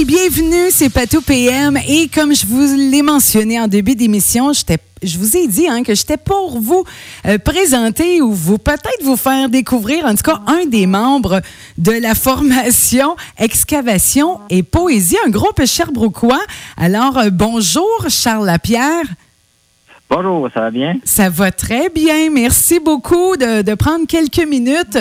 Bienvenue, c'est Patou PM. Et comme je vous l'ai mentionné en début d'émission, je vous ai dit hein, que j'étais pour vous euh, présenter ou vous peut-être vous faire découvrir, en tout cas, un des membres de la formation Excavation et Poésie, un groupe cherbrouquois. Alors, euh, bonjour, Charles Lapierre. Bonjour, ça va bien? Ça va très bien. Merci beaucoup de, prendre quelques minutes.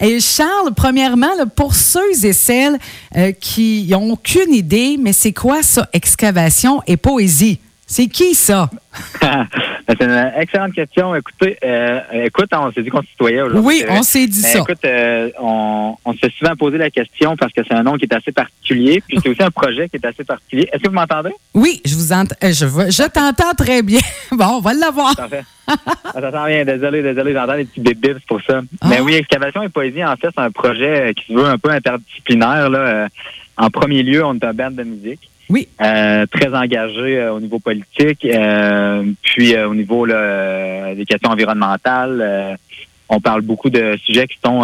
Et Charles, premièrement, pour ceux et celles euh, qui n'ont aucune idée, mais c'est quoi ça, excavation et poésie? C'est qui ça? c'est une excellente question. Écoutez, euh, écoute, on s'est dit qu'on se tutoyait aujourd'hui. Oui, on s'est dit ça. Écoute, euh, on, on s'est souvent posé la question parce que c'est un nom qui est assez particulier, puis c'est aussi un projet qui est assez particulier. Est-ce que vous m'entendez? Oui, je vous entends. Euh, je, je t'entends très bien. bon, on va l'avoir. Parfait. ça sent bien. Désolé, désolé, j'entends des petits bébés pour ça. Mais ah. oui, Excavation et Poésie, en fait, c'est un projet qui se veut un peu interdisciplinaire. Là. En premier lieu, on est un band de musique. Oui. Euh, très engagé euh, au niveau politique, euh, puis au niveau des questions environnementales. on parle beaucoup de sujets qui sont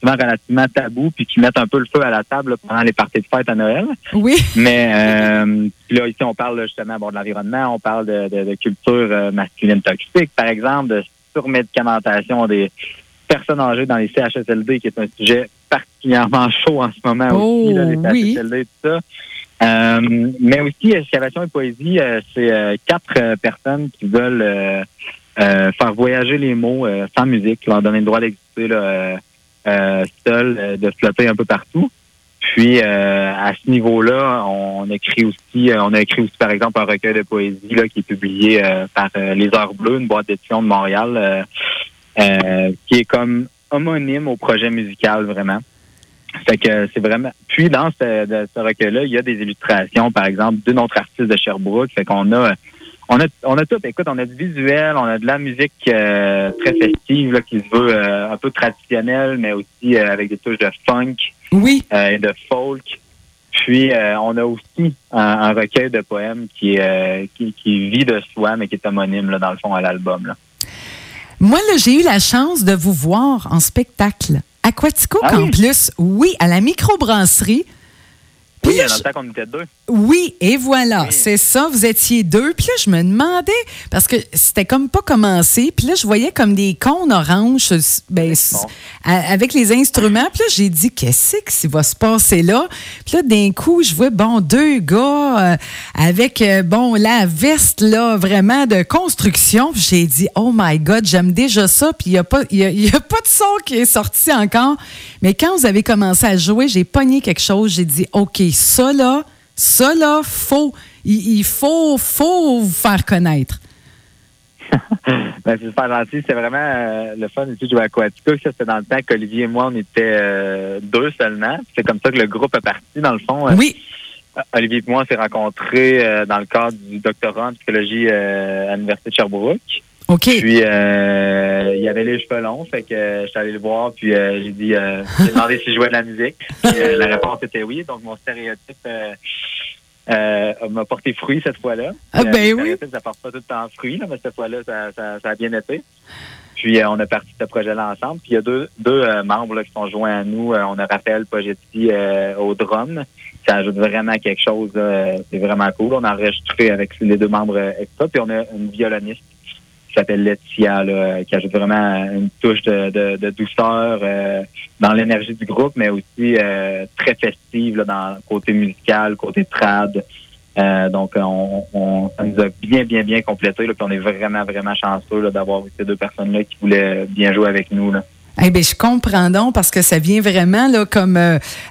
souvent relativement tabous, puis qui mettent un peu le feu à la table pendant les parties de fête à Noël. Oui. Mais là, ici, on parle justement bon, de l'environnement, on parle de, de, culture masculine toxique, par exemple, de surmédicamentation des personnes âgées dans les CHSLD, qui est un sujet particulièrement chaud en ce moment aussi, là, les CHSLD et tout ça. Euh, mais aussi, excavation et poésie, euh, c'est euh, quatre personnes qui veulent faire voyager les mots sans musique, leur donner le droit d'exister seul, de flotter un peu partout. Puis à ce niveau-là, on écrit aussi, on a écrit aussi par exemple un recueil de poésie là, qui est publié par Les Heures Bleues, une boîte d'édition de Montréal, qui est comme homonyme au projet musical vraiment. Fait que c'est vraiment. Puis dans ce, ce recueil-là, il y a des illustrations, par exemple, d'une autre artiste de Sherbrooke. Fait qu'on a, on a, on a tout. Écoute, on a du visuel, on a de la musique euh, très festive là, qui se veut euh, un peu traditionnelle, mais aussi euh, avec des touches de funk oui. et de folk. Puis on a aussi un, recueil de poèmes qui, qui, qui vit de soi, mais qui est homonyme là, dans le fond à l'album. Là. Moi, là, j'ai eu la chance de vous voir en spectacle. Aquatico ah Campus, oui. à la microbrasserie. oui, il y a longtemps qu'on était deux. Oui, et voilà, c'est ça, vous étiez deux. Puis là, je me demandais, parce que c'était comme pas commencé, puis là, je voyais comme des cônes oranges ben, avec les instruments. Puis là, j'ai dit, qu'est-ce qui va se passer là? Là, d'un coup, je vois, bon, deux gars euh, avec, euh, bon, la veste, là, vraiment de construction. J'ai dit, oh my God, j'aime déjà ça. Puis il n'y a, pas, y a, de son qui est sorti encore. Mais quand vous avez commencé à jouer, j'ai pogné quelque chose. J'ai dit, OK, ça, là, ça, là, faut, il, faut, faut vous faire connaître. ben, c'est super gentil. C'est vraiment euh, le fun ici de jouer à Aquatica. C'était dans le temps qu'Olivier et moi, on était euh, deux seulement. C'est comme ça que le groupe est parti, dans le fond. Euh, oui. Olivier et moi, on s'est rencontrés dans le cadre du doctorat en psychologie à l'Université de Sherbrooke. OK. Puis, il y avait les cheveux longs, fait que j'étais allé le voir, puis j'ai dit, j'ai demandé s'il jouait de la musique. la réponse était oui, donc mon stéréotype euh, m'a porté fruit cette fois-là. Ah ben oui. Ça porte pas tout le temps fruit, là, mais cette fois-là, ça, ça, a bien été. Puis euh, on a parti ce projet-là ensemble. Puis il y a deux, deux euh, membres là, qui sont joints à nous. on a Raphaël Pogetti au drum. Ça ajoute vraiment quelque chose. C'est vraiment cool. On a enregistré avec les deux membres extra. Puis on a une violoniste qui s'appelle Laetitia, qui ajoute vraiment une touche de, douceur euh, dans l'énergie du groupe, mais aussi euh, très festive dans le côté musical, côté trad. Euh, donc, on, on, ça nous a bien, bien, bien complété. Là, puis on est vraiment, vraiment chanceux d'avoir ces deux personnes-là qui voulaient bien jouer avec nous. Là. Eh bien, je comprends donc parce que ça vient vraiment là, comme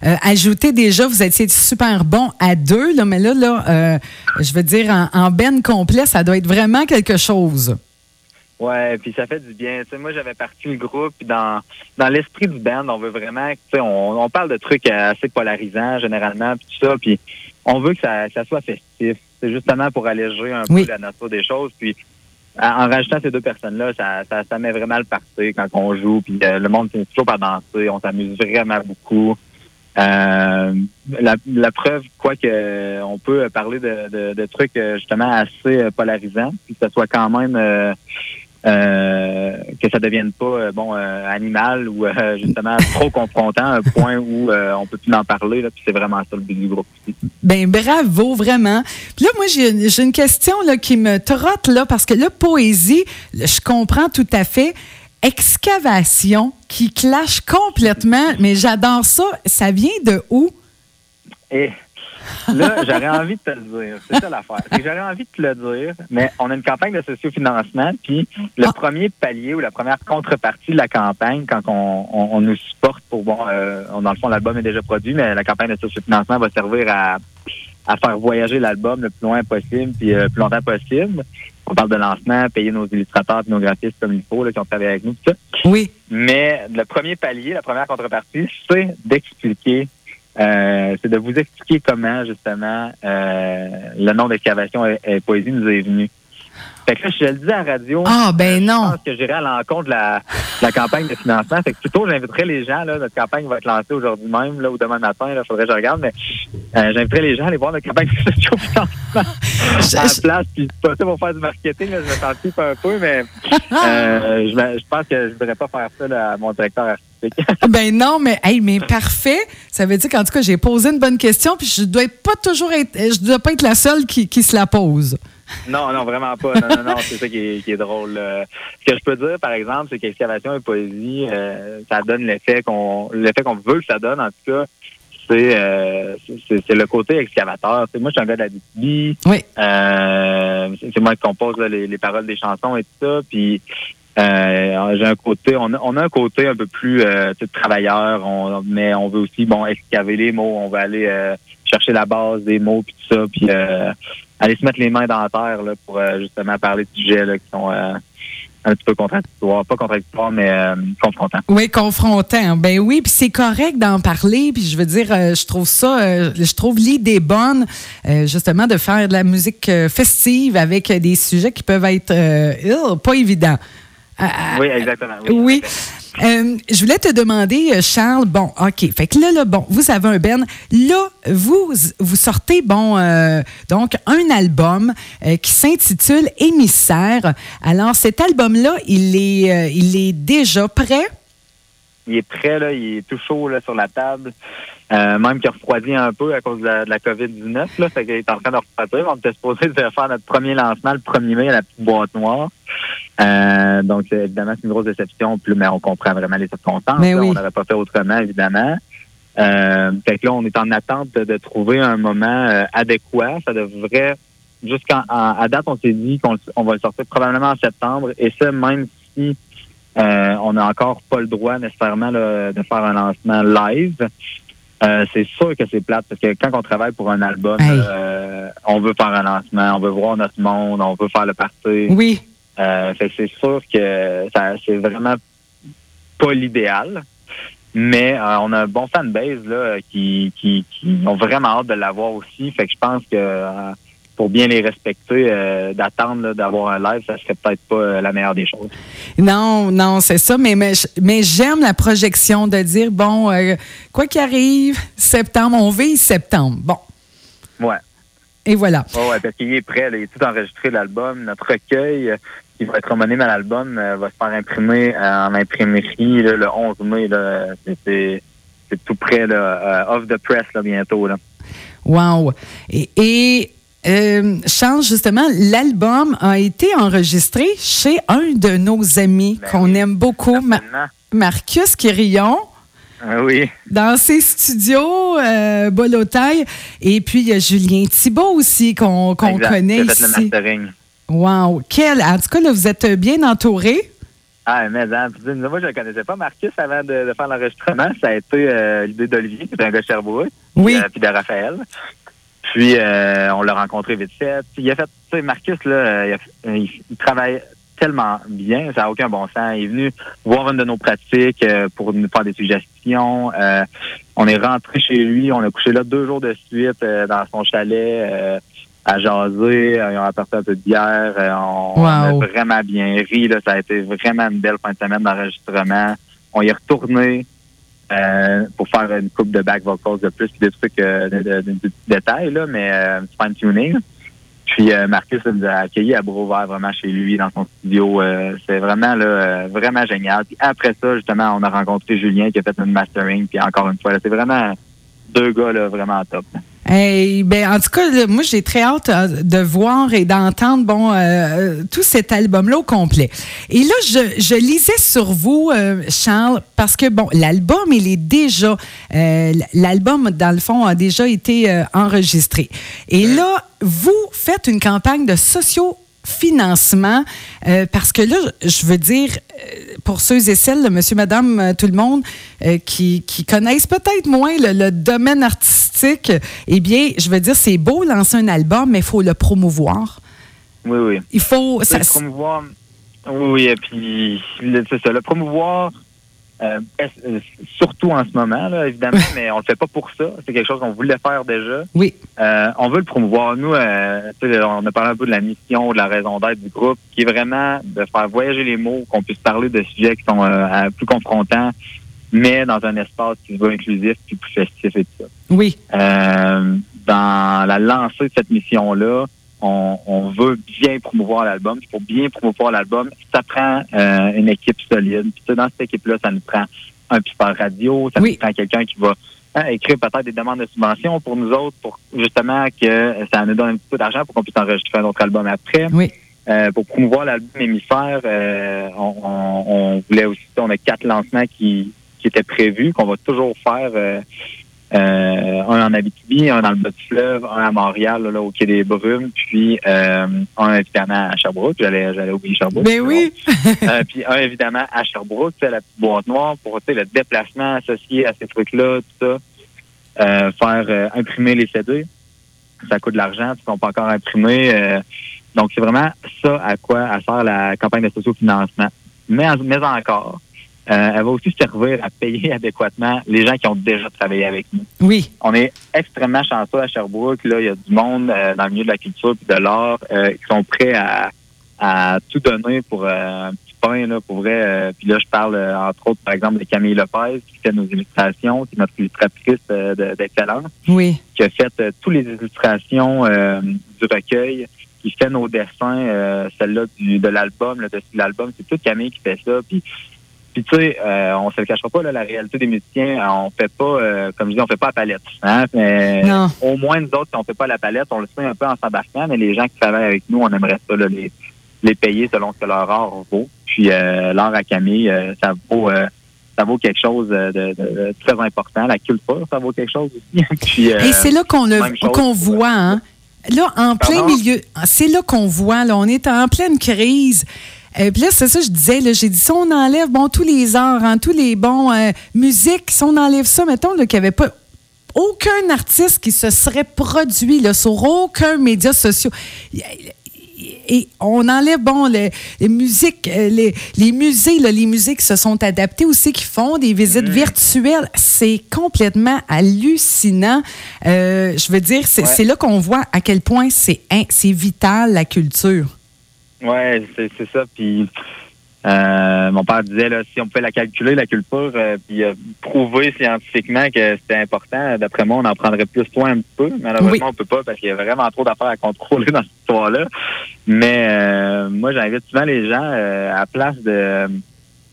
ajouter déjà, vous étiez super bon à deux, là, mais là, là je veux dire, en, en ben complet, ça doit être vraiment quelque chose. Ouais, puis ça fait du bien. sais, moi, j'avais parti le groupe, dans, dans l'esprit du band, on veut vraiment, on, on parle de trucs assez polarisants généralement, puis tout ça, puis on veut que ça, ça soit festif. C'est justement pour alléger un peu la nature des choses. Puis en rajoutant ces deux personnes-là, ça, ça, ça, met vraiment le parti quand on joue. Puis euh, le monde finit toujours par danser. On s'amuse vraiment beaucoup. Euh, la, la, preuve, quoi que on peut parler de, de, de trucs euh, justement assez polarisants, puis que ce soit quand même euh, que ça devienne pas euh, bon euh, animal ou justement trop confrontant à un point où on peut plus en parler. Là, puis c'est vraiment ça le but du groupe aussi. Ben bravo, vraiment. Puis là, moi, j'ai une question là, qui me trotte là, parce que là, poésie, je comprends tout à fait. Excavation qui clash complètement, mais j'adore ça. Ça vient de où? Et Là, j'aurais envie de te le dire. C'est ça l'affaire. J'aurais envie de te le dire, mais on a une campagne de sociofinancement, puis le ah. premier palier ou la première contrepartie de la campagne, quand on, nous supporte pour, bon, euh, dans le fond, l'album est déjà produit, mais la campagne de sociofinancement va servir à, faire voyager l'album le plus loin possible, puis le plus longtemps possible. On parle de lancement, payer nos illustrateurs et nos graphistes comme il faut, là, qui ont travaillé avec nous, tout ça. Oui. Mais le premier palier, la première contrepartie, c'est d'expliquer euh, c'est de vous expliquer comment, justement, euh, le nom d'excavation et, poésie nous est venu. Fait que là, je le dis à la radio. Ah, ben non. Je pense que j'irai à l'encontre de la, la, campagne de financement. Fait que plutôt, j'inviterai les gens, là, notre campagne va être lancée aujourd'hui même, là, ou demain matin, il faudrait que je regarde, mais euh, j'inviterai les gens à aller voir notre campagne de financement à la place. Puis, pas ça pour faire du marketing, là, je me sens un peu, mais euh, je, je, pense que je ne voudrais pas faire ça là, à mon directeur artistique ben non, mais hey, mais parfait. Ça veut dire qu'en tout cas, j'ai posé une bonne question, puis je dois pas toujours être, je dois pas être la seule qui, se la pose. Non, non, vraiment pas. Non, non, non, c'est ça qui est, drôle. Ce que je peux dire, par exemple, c'est qu'excavation et poésie, euh, ça donne l'effet qu'on l'effet qu'on veut que ça donne, en tout cas. C'est euh, c'est le côté excavateur. moi, je suis un gars de la Oui. Euh, c'est moi qui compose les, les, paroles des chansons et tout ça. Puis euh, j'ai un côté, on a, on a un côté un peu plus euh, travailleur, on, mais on veut aussi bon excaver les mots, on veut aller euh, chercher la base des mots puis tout ça, puis euh, aller se mettre les mains dans la terre là, pour justement parler de sujets qui sont un petit peu contradictoires, pas contradictoires, mais confrontants. Oui, confrontants. Ben oui, puis c'est correct d'en parler. Puis je veux dire, je trouve ça, je trouve l'idée bonne, justement, de faire de la musique festive avec des sujets qui peuvent être pas évidents. Ah, oui, exactement. Oui. Euh, je voulais te demander, euh, Charles, bon, OK, fait que là, là bon, vous avez un Ben. Là, vous, vous sortez, bon, euh, donc, un album qui s'intitule Émissaire. Alors, cet album-là, il est, il est déjà prêt? Il est prêt, là, il est tout chaud là, sur la table. même qu'il a refroidi un peu à cause de la, COVID-19. Là, fait qu'il est en train de refroidir. On était supposé faire notre premier lancement le 1er mai à la petite boîte noire. Euh, donc, évidemment, c'est une grosse déception. Plus, mais on comprend vraiment les circonstances. On n'aurait pas fait autrement, évidemment. Euh, fait que là, on est en attente de, trouver un moment euh, adéquat. Ça devrait, jusqu'à à date, on s'est dit qu'on va le sortir probablement en septembre. Et ça, même si euh, on n'a encore pas le droit nécessairement de faire un lancement live. c'est sûr que c'est plate parce que quand on travaille pour un album, on veut faire un lancement, on veut voir notre monde, on veut faire le party. Oui. Euh, c'est sûr que c'est vraiment pas l'idéal. Mais euh, on a un bon fanbase là, qui, qui, qui ont vraiment hâte de l'avoir aussi. Fait que je pense que euh, pour bien les respecter, d'attendre d'avoir un live, ça serait peut-être pas la meilleure des choses. Non, non, c'est ça. Mais, mais, mais j'aime la projection de dire, bon, quoi qu'il arrive, septembre, on vise septembre. Bon. Ouais. Et voilà. Oui, parce qu'il est prêt. il est tout enregistré, l'album. Notre recueil qui va être homonyme à l'album euh, va se faire imprimer euh, en imprimerie le 11 mai. C'est tout près, là, euh, off the press là, bientôt. Là. Wow. Et, et Charles, justement, l'album a été enregistré chez un de nos amis ben qu'on aime beaucoup, Marcus Quirillon. Ah oui. Dans ses studios, euh, Bolotaille. Et puis, il y a Julien Thibault aussi, qu'on connaît ici. Wow! Quel, en tout cas, là, vous êtes bien entouré. Ah, mais hein, moi, je ne connaissais pas Marcus avant de, faire l'enregistrement. Ça a été euh, l'idée d'Olivier, qui est un gars de Sherbrooke. Oui. Puis, euh, de Raphaël. Puis, euh, on l'a rencontré vite fait. Puis, il a fait, tu sais, Marcus, là, il, travaille tellement bien, ça n'a aucun bon sens. Il est venu voir une de nos pratiques pour nous faire des suggestions. on est rentré chez lui, on a couché là deux jours de suite dans son chalet à jaser, euh, ils ont apporté un peu de bière, euh, on, a vraiment bien ri, là, ça a été vraiment une belle fin de semaine d'enregistrement. On y est retourné euh, pour faire une coupe de back vocals de plus, des trucs, de, de, de, détails, là, mais fine tuning. Puis euh, Marcus nous a accueillis à bras ouverts vraiment chez lui dans son studio. Euh, c'est vraiment là, euh, vraiment génial. Puis après ça, justement, on a rencontré Julien qui a fait une mastering. Puis encore une fois, là, c'est vraiment deux gars là, vraiment top. Hey, ben, en tout cas, là, moi, j'ai très hâte euh, de voir et d'entendre bon euh, tout cet album-là au complet. Et là, je, je lisais sur vous, euh, Charles, parce que bon, l'album, il est déjà, euh, l'album, dans le fond, a déjà été euh, enregistré. Et là, vous faites une campagne de socio financement euh, parce que là je veux dire euh, pour ceux et celles monsieur madame euh, tout le monde euh, qui, qui connaissent peut-être moins le, le domaine artistique eh bien je veux dire c'est beau lancer un album mais il faut le promouvoir Oui, oui. il faut ça, le promouvoir. Oui, oui, et puis le- c'est ça, le promouvoir, euh, euh, surtout en ce moment, là, évidemment, mais on le fait pas pour ça. C'est quelque chose qu'on voulait faire déjà. oui Euh, on veut le promouvoir. Nous, euh, on a parlé un peu de la mission, de la raison d'être du groupe, qui est vraiment de faire voyager les mots, qu'on puisse parler de sujets qui sont euh, plus confrontants, mais dans un espace qui veut inclusif puis plus festif et tout ça. oui Euh, dans la lancée de cette mission-là, on, on veut bien promouvoir l'album. Pour bien promouvoir l'album, ça prend euh, une équipe solide. Puis dans cette équipe-là, ça nous prend un pipeur radio, ça Oui. nous prend quelqu'un qui va hein, écrire peut-être des demandes de subvention pour nous autres, pour justement que ça nous donne un petit peu d'argent pour qu'on puisse enregistrer un autre album après. oui Euh, pour promouvoir l'album Hémisphère, euh, on, on- on voulait aussi, on a quatre lancements qui, qui étaient prévus, qu'on va toujours faire. Euh, un en Abitibi, un dans le bas du fleuve, un à Montréal, là, au Quai des Brumes, puis euh, un évidemment à Sherbrooke. J'allais, j'allais oublier Sherbrooke. ben oui Euh, puis un évidemment à Sherbrooke, c'est la petite boîte noire pour le déplacement associé à ces trucs-là, tout ça. Euh, faire euh, imprimer les CD, ça coûte de l'argent, ils sont pas encore imprimés. euh, donc c'est vraiment ça à quoi à sert la campagne de sociofinancement. Mais, mais encore, euh, elle va aussi servir à payer adéquatement les gens qui ont déjà travaillé avec nous. oui On est extrêmement chanceux à Sherbrooke. Là, il y a du monde euh, dans le milieu de la culture et de l'art euh, qui sont prêts à, à tout donner pour euh, un petit pain, là, pour vrai. euh, puis là, je parle euh, entre autres, par exemple, de Camille Lopez, qui fait nos illustrations, qui est notre illustratrice euh, de- d'excellence, oui qui a fait euh, toutes les illustrations euh, du recueil, qui fait nos dessins, euh, celle-là du, de l'album, le dessus de l'album. C'est tout Camille qui fait ça. Puis puis tu sais, euh, on se le cachera pas, là, la réalité des musiciens, euh, on fait pas, euh, comme je dis, on fait pas à palette. Hein? Mais non au moins, nous autres, si on fait pas la palette, on le fait un peu en s'embarquant, mais les gens qui travaillent avec nous, on aimerait ça là, les, les payer selon ce que leur art vaut. Puis euh, l'art à Camille, euh, ça vaut euh, ça vaut quelque chose de, de- de très important. La culture, ça vaut quelque chose aussi. Puis, euh, Et c'est là qu'on qu'on voit, hein? Là, en plein milieu, c'est là qu'on voit, là, on est en pleine crise. Euh, Puis là, c'est ça, je disais, j'ai dit, si on enlève, bon, tous les arts, hein, tous les bons euh, musiques, si on enlève ça, mettons, qu'il n'y avait pas aucun artiste qui se serait produit là, sur aucun média social. Et on enlève, bon, les, les musiques, euh, les, les musées, là, les musées qui se sont adaptés aussi, qui font des visites virtuelles. C'est complètement hallucinant. Euh, je veux dire, c'est Ouais. là qu'on voit à quel point c'est in- c'est vital, la culture. Ouais, c'est c'est ça. Puis euh, mon père disait là, si on pouvait la calculer, la culture, euh, puis euh, prouver scientifiquement que c'était important, d'après moi, on en prendrait plus soin un petit peu. Malheureusement, Oui. on peut pas parce qu'il y a vraiment trop d'affaires à contrôler dans cette histoire-là. Mais euh, moi, j'invite souvent les gens euh, à place de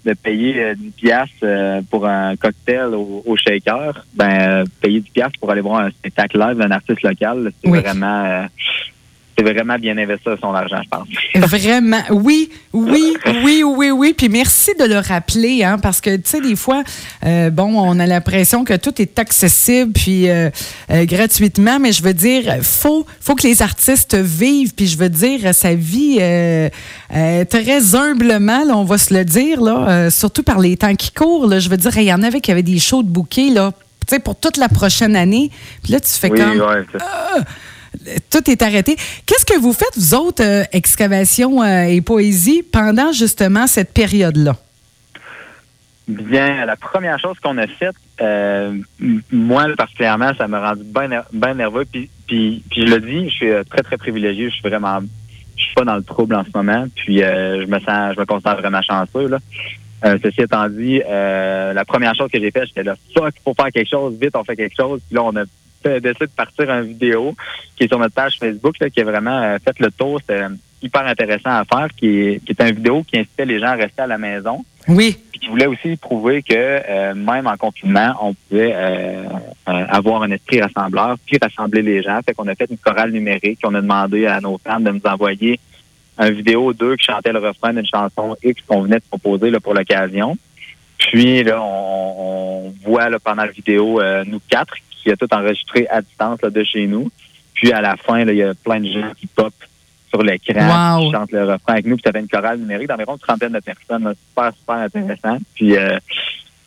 de payer euh, 10 piastres euh, pour un cocktail au, au shaker, ben payer 10 piastres pour aller voir un spectacle live d'un artiste local, c'est Oui. vraiment euh, c'est vraiment bien investir son argent, je pense. Vraiment, oui, oui, oui, oui, oui. Puis merci de le rappeler, hein, parce que, tu sais, des fois, euh, bon, on a l'impression que tout est accessible puis euh, euh, gratuitement, mais je veux dire, faut, faut que les artistes vivent, puis je veux dire, sa vie très humblement, là, on va se le dire, là, surtout par les temps qui courent. Là, je veux dire, il y en avait qui avaient des shows de bouquets, là, tu sais, pour toute la prochaine année. Puis là, tu fais Oui, comme ouais, tout est arrêté. Qu'est-ce que vous faites, vous autres, euh, excavation euh, et poésie, pendant justement cette période-là? Bien, la première chose qu'on a faite, euh, moi particulièrement, ça m'a rendu bien ner- nerveux. Puis, puis, puis je le dis, je suis euh, très très privilégié. Je suis vraiment, je suis pas dans le trouble en ce moment. Puis euh, je me sens, je me considère vraiment chanceux là. Ceci étant dit, la première chose que j'ai faite, j'étais là, fuck, faut faire quelque chose, vite, on fait quelque chose. Puis là, on a décidé de partir une vidéo qui est sur notre page Facebook, qui a vraiment fait le tour. C'est hyper intéressant à faire, qui est, qui est une vidéo qui incitait les gens à rester à la maison. Oui. Puis qui voulait aussi prouver que même en confinement, on pouvait avoir un esprit rassembleur, puis rassembler les gens. Fait qu'on a fait une chorale numérique. On a demandé à nos fans de nous envoyer une vidéo d'eux qui chantaient le refrain d'une chanson X qu'on venait de proposer là, pour l'occasion. Puis là, on, voit là, pendant la vidéo euh, nous quatre qui a tout enregistré à distance là, de chez nous. Puis à la fin, il y a plein de gens qui pop sur l'écran, qui chantent le refrain avec nous. Puis ça fait une chorale numérique d'environ une trentaine de personnes. super, super intéressant. Puis euh,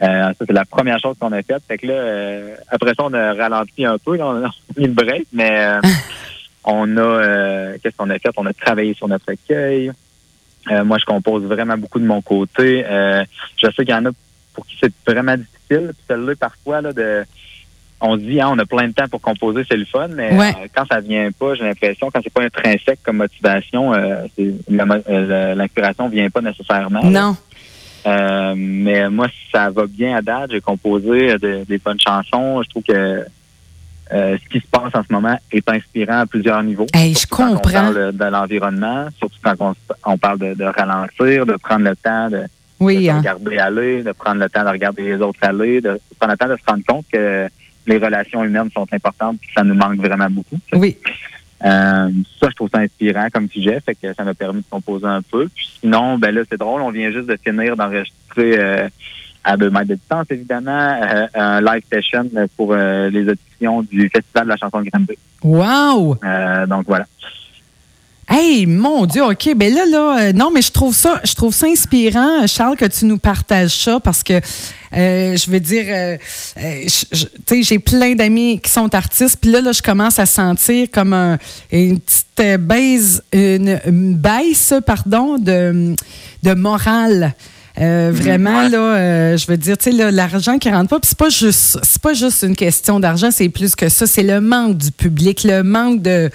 euh, ça, c'est la première chose qu'on a faite. Fait que là, après ça, on a ralenti un peu. on a mis le break, mais on a qu'est-ce qu'on a fait? On a travaillé sur notre recueil. Euh, moi, je compose vraiment beaucoup de mon côté. Euh, je sais qu'il y en a pour qui c'est vraiment difficile. Celle-là, parfois, là, de, on se dit, hein, on a plein de temps pour composer, c'est le fun, mais euh, quand ça vient pas, j'ai l'impression, quand c'est pas intrinsèque comme motivation, euh, l'inspiration vient pas nécessairement. Non. mais moi, ça va bien à date. J'ai composé des bonnes chansons. Je trouve que euh, ce qui se passe en ce moment est inspirant à plusieurs niveaux. je comprends. Quand on parle de l'environnement, surtout quand on, parle de, ralentir, de prendre le temps de, hein. regarder aller, de prendre le temps de regarder les autres aller, de prendre le temps de se rendre compte que les relations humaines sont importantes que ça nous manque vraiment beaucoup. Oui. Euh, ça, je trouve ça inspirant comme sujet, fait que ça m'a permis de composer un peu. Puis sinon, ben là, c'est drôle, on vient juste de finir d'enregistrer euh, à deux mètres de distance, évidemment, euh, un live session pour les auditions du Festival de la chanson de Granby. Wow! Donc voilà. Hey, mon Dieu, OK. Ben là, là, non, mais je trouve ça, je trouve ça inspirant, Charles, que tu nous partages ça parce que je veux dire, tu sais, j'ai plein d'amis qui sont artistes, puis là, là, je commence à sentir comme un, une petite baisse, une, baisse, pardon, de morale. Euh, vraiment, là, euh, je veux dire, tu sais, l'argent qui rentre pas, puis c'est pas juste, c'est pas juste une question d'argent, c'est plus que ça. C'est le manque du public, le manque de.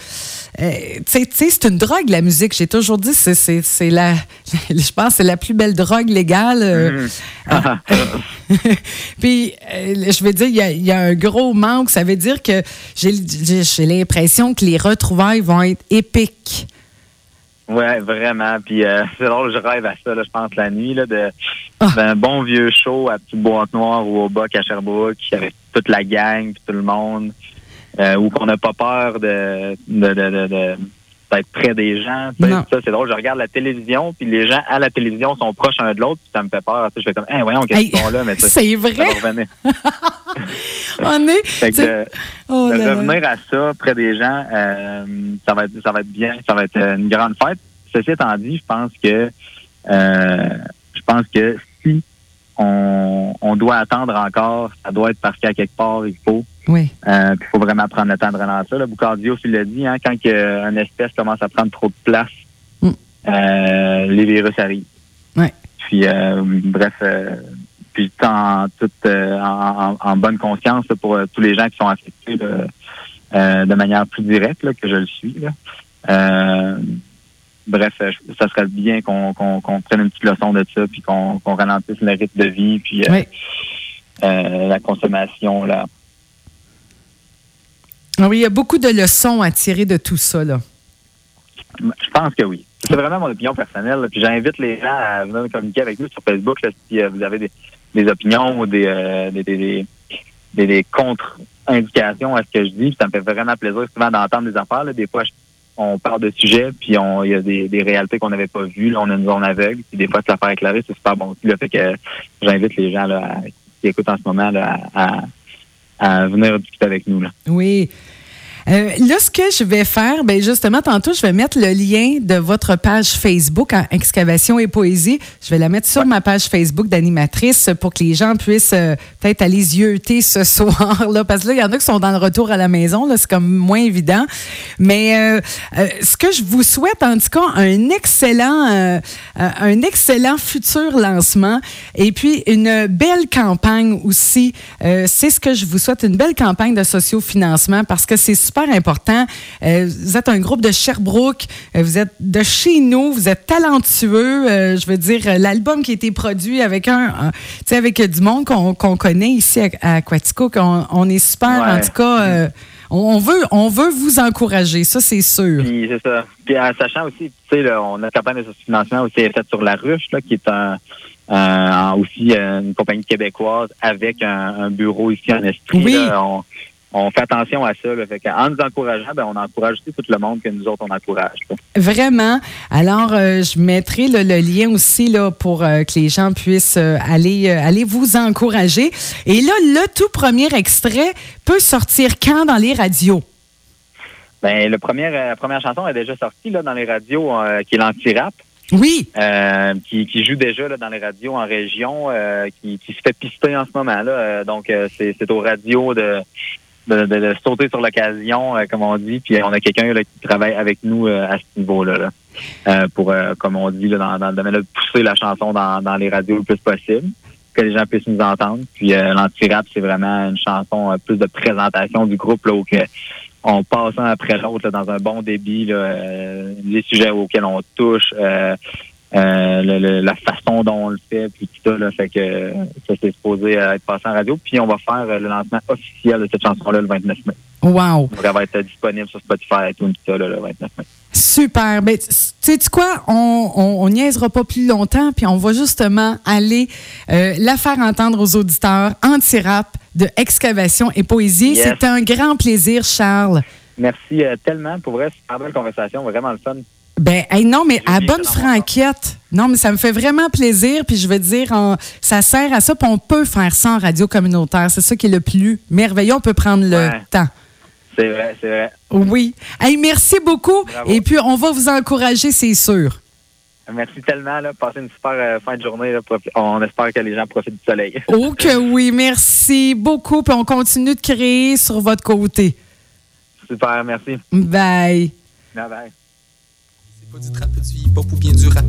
Euh, tu sais, c'est une drogue, la musique. J'ai toujours dit, c'est, c'est, la. Je pense c'est la plus belle drogue légale. Mm-hmm. puis, je veux dire, il y a, y a, un gros manque. Ça veut dire que j'ai, j'ai l'impression que les retrouvailles vont être épiques. Ouais, vraiment. Puis euh, c'est drôle, je rêve à ça, là, je pense, la nuit, là, de ah. d'un bon vieux show à Petite Boîte Noire ou au Bac à Sherbrooke, avec toute la gang, puis tout le monde, euh, où qu'on n'a pas peur de, de, de, de d'être près des gens. Ça, c'est drôle. Je regarde la télévision, puis les gens à la télévision sont proches un de l'autre, puis ça me fait peur. Je fais comme, hey, voyons, qu'est-ce qu'ils là? Mais c'est vrai. On est. Fait que, oh de revenir à ça près des gens, euh, ça va être, ça va être bien. Ça va être une grande fête. Ceci étant dit, je pense que, euh, je pense que si on, on doit attendre encore, ça doit être parce qu'à quelque part, il faut oui. Euh, il faut vraiment prendre le temps de ralentir. Là. Boucardio, il l'a dit, hein, quand une espèce commence à prendre trop de place, mm. euh, les virus arrivent. Oui. Puis, euh, bref, euh, puis en, toute, en, en, bonne conscience pour tous les gens qui sont affectés de manière plus directe que je le suis. Là. bref, ça serait bien qu'on prenne une petite leçon de ça, puis qu'on ralentisse le rythme de vie, puis la consommation là ah oui, il y a beaucoup de leçons à tirer de tout ça. Là. Je pense que oui. C'est vraiment mon opinion personnelle. Puis j'invite les gens à venir communiquer avec nous sur Facebook si euh, vous avez des, opinions ou euh, des, des, des, contre-indications à ce que je dis. ça me fait vraiment plaisir souvent d'entendre des affaires. Des fois, on parle de sujets, puis il y a des, réalités qu'on n'avait pas vues. Là, on a une zone aveugle. Puis des fois, se la faire c'est super bon aussi. fait que j'invite les gens là, qui écoutent en ce moment là, à venir discuter avec nous. Là. Oui. Euh, là, ce que je vais faire, ben justement, tantôt, je vais mettre le lien de votre page Facebook en Excavation et Poésie. Je vais la mettre sur ma page Facebook d'animatrice pour que les gens puissent euh, peut-être aller yeuter ce soir. Là, parce que là, il y en a qui sont dans le retour à la maison. Là, c'est comme moins évident. Mais euh, ce que je vous souhaite, en tout cas, un excellent, un excellent futur lancement et puis une belle campagne aussi. c'est ce que je vous souhaite, une belle campagne de sociofinancement parce que c'est important. Euh, vous êtes un groupe de Sherbrooke, euh, vous êtes de chez nous, vous êtes talentueux. Euh, je veux dire, l'album qui a été produit avec un, avec du monde qu'on connaît ici à, Aquatico, qu'on on est super, en tout cas. On veut, on veut vous encourager, ça, c'est sûr. Puis c'est ça. Puis en sachant aussi, tu sais, là, on a campagne de financement aussi est faite sur La Ruche, là, qui est un, un- aussi une compagnie québécoise avec un, un bureau ici en Estrie. Oui. là. on, on fait attention à ça. Là. Fait en nous encourageant, ben, on encourage aussi tout le monde que nous autres, on encourage. là. Vraiment. Alors, euh, je mettrai le, le lien aussi là, pour euh, que les gens puissent euh, aller, aller vous encourager. Et là, le tout premier extrait peut sortir quand dans les radios? Ben, le premier, la première chanson est déjà sortie là, dans les radios, qui est l'anti-rap. Oui. euh, qui, qui joue déjà là, dans les radios en région, euh, qui, qui se fait pister en ce moment. là. Euh, donc, c'est c'est aux radios de, de, de- de sauter sur l'occasion, euh, comme on dit. Puis, on a quelqu'un qui travaille avec nous euh, à ce niveau-là, là, euh, pour, euh, comme on dit, là, dans, dans le domaine de pousser la chanson dans, dans les radios le plus possible, que les gens puissent nous entendre. Puis, l'anti-rap, c'est vraiment une chanson plus de présentation du groupe, là, où que on passe un après l'autre dans un bon débit, là, les sujets auxquels on touche, euh, le- le- la façon dont on le fait, puis tout ça, là, fait que ça c'est supposé euh, être passé en radio. Puis on va faire euh, le lancement officiel de cette chanson-là le 29 mai. Wow. Donc elle va être disponible sur Spotify et tout, tout ça là, le 29 mai. Super. Ben, tu sais quoi? On, on, on niaisera pas plus longtemps, puis on va justement aller euh, la faire entendre aux auditeurs anti-rap de Excavation et Poésie. Yes. C'est un grand plaisir, Charles. Merci euh, tellement. Pour vrai, c'est une belle conversation, vraiment le fun. Ben, hey, non, mais à bonne franquette. Non, mais ça me fait vraiment plaisir. Puis je veux dire, on- ça sert à ça. Puis on peut faire ça en radio communautaire. C'est ça qui est le plus merveilleux. On peut prendre le Ouais. temps. C'est vrai, c'est vrai. Oui. Hey, merci beaucoup. Bravo. Et puis, on va vous encourager, c'est sûr. Merci tellement. Là. Passez une super euh, fin de journée. Là. On espère que les gens profitent du soleil. Oh que oui, merci beaucoup. Puis on continue de créer sur votre côté. super, merci. Bye. Bye bye. Pas du trap, du hip-hop ou bien du rap.